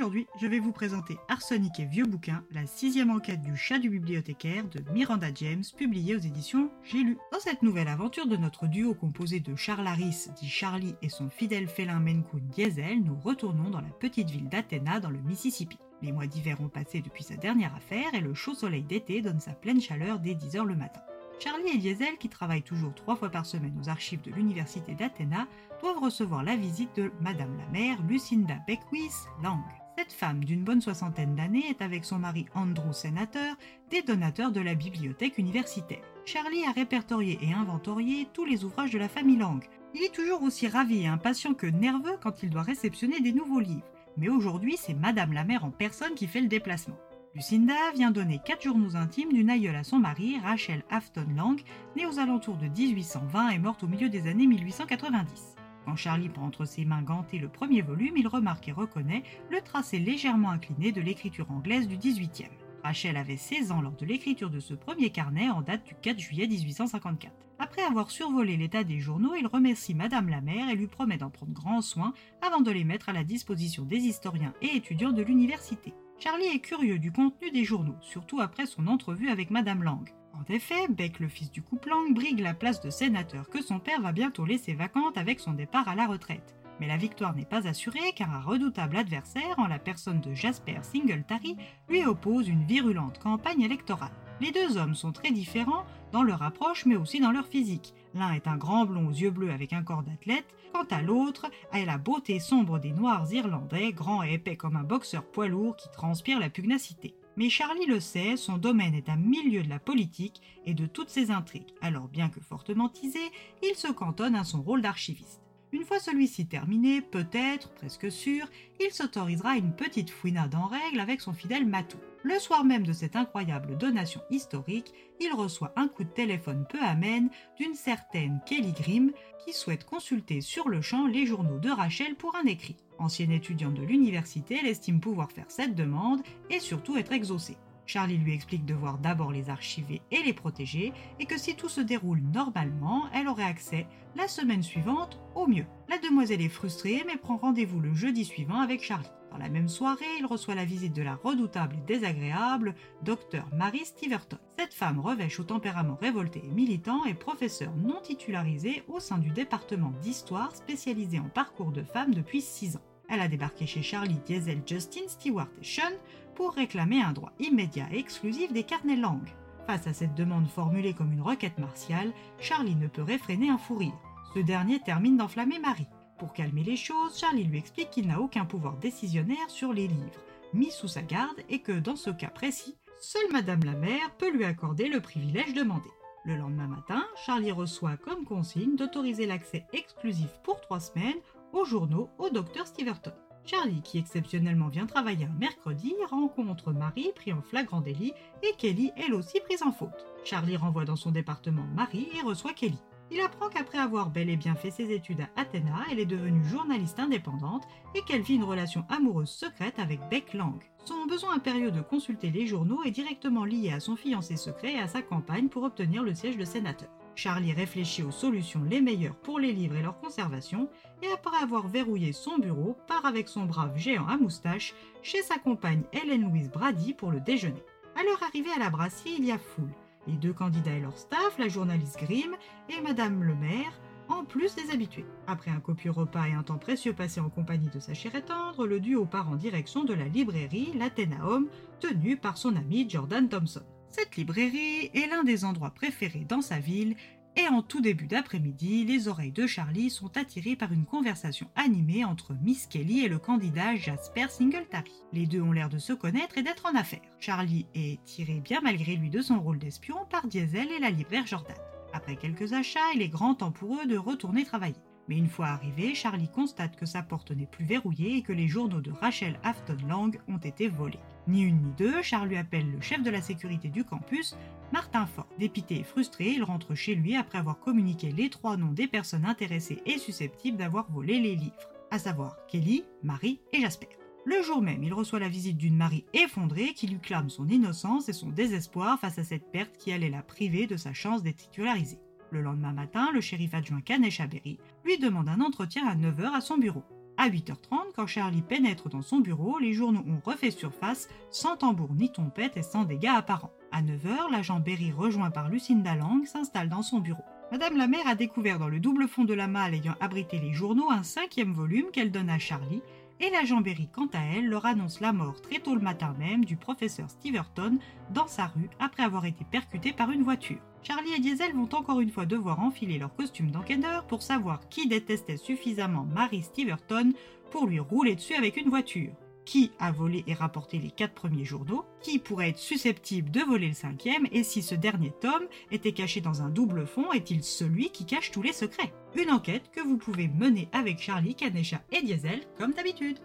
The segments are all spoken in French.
Aujourd'hui, je vais vous présenter Arsenic et Vieux Bouquin, la sixième enquête du chat du bibliothécaire de Miranda James, publiée aux éditions J'ai lu. Dans cette nouvelle aventure de notre duo composé de Charles Harris, dit Charlie, et son fidèle félin Maine Diesel, nous retournons dans la petite ville d'Athéna dans le Mississippi. Les mois d'hiver ont passé depuis sa dernière affaire et le chaud soleil d'été donne sa pleine chaleur dès 10h le matin. Charlie et Diesel, qui travaillent toujours trois fois par semaine aux archives de l'université d'Athéna, doivent recevoir la visite de Madame la mère Lucinda Beckwith Lang. Cette femme d'une bonne soixantaine d'années est avec son mari Andrew Sénateur des donateurs de la bibliothèque universitaire. Charlie a répertorié et inventorié tous les ouvrages de la famille Lang. Il est toujours aussi ravi et impatient que nerveux quand il doit réceptionner des nouveaux livres. Mais aujourd'hui, c'est Madame la mère en personne qui fait le déplacement. Lucinda vient donner quatre journaux intimes d'une aïeule à son mari, Rachel Afton Lang, née aux alentours de 1820 et morte au milieu des années 1890. Quand Charlie prend entre ses mains gantées le premier volume, il remarque et reconnaît le tracé légèrement incliné de l'écriture anglaise du 18e. Rachel avait 16 ans lors de l'écriture de ce premier carnet en date du 4 juillet 1854. Après avoir survolé l'état des journaux, il remercie Madame la mère et lui promet d'en prendre grand soin avant de les mettre à la disposition des historiens et étudiants de l'université. Charlie est curieux du contenu des journaux, surtout après son entrevue avec Madame Lang. En effet, Beck, le fils du couple Lang, brigue la place de sénateur que son père va bientôt laisser vacante avec son départ à la retraite. Mais la victoire n'est pas assurée car un redoutable adversaire, en la personne de Jasper Singletary, lui oppose une virulente campagne électorale. Les deux hommes sont très différents dans leur approche mais aussi dans leur physique. L'un est un grand blond aux yeux bleus avec un corps d'athlète, quant à l'autre a la beauté sombre des noirs irlandais, grand et épais comme un boxeur poids lourd qui transpire la pugnacité. Mais Charlie le sait, son domaine est un milieu de la politique et de toutes ses intrigues, alors bien que fortement tisé, il se cantonne à son rôle d'archiviste. Une fois celui-ci terminé, peut-être, presque sûr, il s'autorisera une petite fouinade en règle avec son fidèle Matou. Le soir même de cette incroyable donation historique, il reçoit un coup de téléphone peu amène d'une certaine Kelly Grimm qui souhaite consulter sur le champ les journaux de Rachel pour un écrit. Ancienne étudiante de l'université, elle estime pouvoir faire cette demande et surtout être exaucée. Charlie lui explique devoir d'abord les archiver et les protéger et que si tout se déroule normalement, elle aurait accès la semaine suivante au mieux. La demoiselle est frustrée mais prend rendez-vous le jeudi suivant avec Charlie. Dans la même soirée, il reçoit la visite de la redoutable et désagréable Dr Mary Steverton. Cette femme revêche au tempérament révolté et militant est professeure non titularisée au sein du département d'histoire spécialisé en parcours de femmes depuis 6 ans elle a débarqué chez Charlie, Diesel, Justin, Stewart et Sean pour réclamer un droit immédiat et exclusif des carnets langues. Face à cette demande formulée comme une requête martiale, Charlie ne peut réfréner un fou rire. Ce dernier termine d'enflammer Marie. Pour calmer les choses, Charlie lui explique qu'il n'a aucun pouvoir décisionnaire sur les livres mis sous sa garde et que dans ce cas précis, seule Madame la mère peut lui accorder le privilège demandé. Le lendemain matin, Charlie reçoit comme consigne d'autoriser l'accès exclusif pour trois semaines aux journaux au docteur Steverton. Charlie, qui exceptionnellement vient travailler un mercredi, rencontre Marie pris en flagrant délit et Kelly, elle aussi prise en faute. Charlie renvoie dans son département Marie et reçoit Kelly. Il apprend qu'après avoir bel et bien fait ses études à Athéna, elle est devenue journaliste indépendante et qu'elle vit une relation amoureuse secrète avec Beck Lang. Son besoin impérieux de consulter les journaux est directement lié à son fiancé secret et à sa campagne pour obtenir le siège de sénateur. Charlie réfléchit aux solutions les meilleures pour les livres et leur conservation, et après avoir verrouillé son bureau, part avec son brave géant à moustache chez sa compagne Hélène Louise Brady pour le déjeuner. À leur arrivée à la brasserie, il y a foule. Les deux candidats et leur staff, la journaliste Grimm et Madame le maire, en plus des habitués. Après un copieux repas et un temps précieux passé en compagnie de sa chère et tendre, le duo part en direction de la librairie l'Athénaum, tenue par son ami Jordan Thompson. Cette librairie est l'un des endroits préférés dans sa ville et en tout début d'après-midi, les oreilles de Charlie sont attirées par une conversation animée entre Miss Kelly et le candidat Jasper Singletary. Les deux ont l'air de se connaître et d'être en affaires. Charlie est tiré bien malgré lui de son rôle d'espion par Diesel et la libraire Jordan. Après quelques achats, il est grand temps pour eux de retourner travailler. Mais une fois arrivé, Charlie constate que sa porte n'est plus verrouillée et que les journaux de Rachel Afton Lang ont été volés. Ni une ni deux, Charles lui appelle le chef de la sécurité du campus, Martin Ford. Dépité et frustré, il rentre chez lui après avoir communiqué les trois noms des personnes intéressées et susceptibles d'avoir volé les livres, à savoir Kelly, Marie et Jasper. Le jour même, il reçoit la visite d'une Marie effondrée qui lui clame son innocence et son désespoir face à cette perte qui allait la priver de sa chance d'être titularisée. Le lendemain matin, le shérif adjoint Kanesh Berry lui demande un entretien à 9h à son bureau. À 8h30, quand Charlie pénètre dans son bureau, les journaux ont refait surface, sans tambour ni trompette et sans dégâts apparents. À 9h, l'agent Berry, rejoint par Lucinda Lang, s'installe dans son bureau. Madame la mère a découvert dans le double fond de la malle ayant abrité les journaux un cinquième volume qu'elle donne à Charlie, et l'agent Berry, quant à elle, leur annonce la mort très tôt le matin même du professeur Steverton dans sa rue après avoir été percuté par une voiture. Charlie et Diesel vont encore une fois devoir enfiler leur costume d'enquêteur pour savoir qui détestait suffisamment Mary Steverton pour lui rouler dessus avec une voiture. Qui a volé et rapporté les quatre premiers journaux Qui pourrait être susceptible de voler le cinquième Et si ce dernier tome était caché dans un double fond, est-il celui qui cache tous les secrets? Une enquête que vous pouvez mener avec Charlie, Kanesha et Diesel comme d'habitude.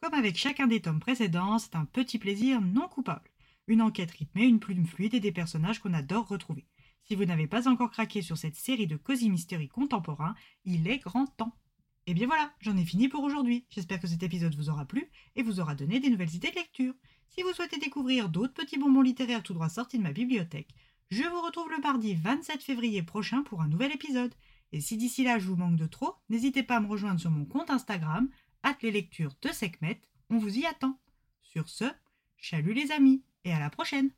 Comme avec chacun des tomes précédents, c'est un petit plaisir non coupable. Une enquête rythmée, une plume fluide et des personnages qu'on adore retrouver. Si vous n'avez pas encore craqué sur cette série de cosy mystery contemporains, il est grand temps. Et bien voilà, j'en ai fini pour aujourd'hui. J'espère que cet épisode vous aura plu et vous aura donné des nouvelles idées de lecture. Si vous souhaitez découvrir d'autres petits bonbons littéraires tout droit sortis de ma bibliothèque, je vous retrouve le mardi 27 février prochain pour un nouvel épisode. Et si d'ici là je vous manque de trop, n'hésitez pas à me rejoindre sur mon compte Instagram, les lectures de Sekhmet, on vous y attend. Sur ce, chalut les amis, et à la prochaine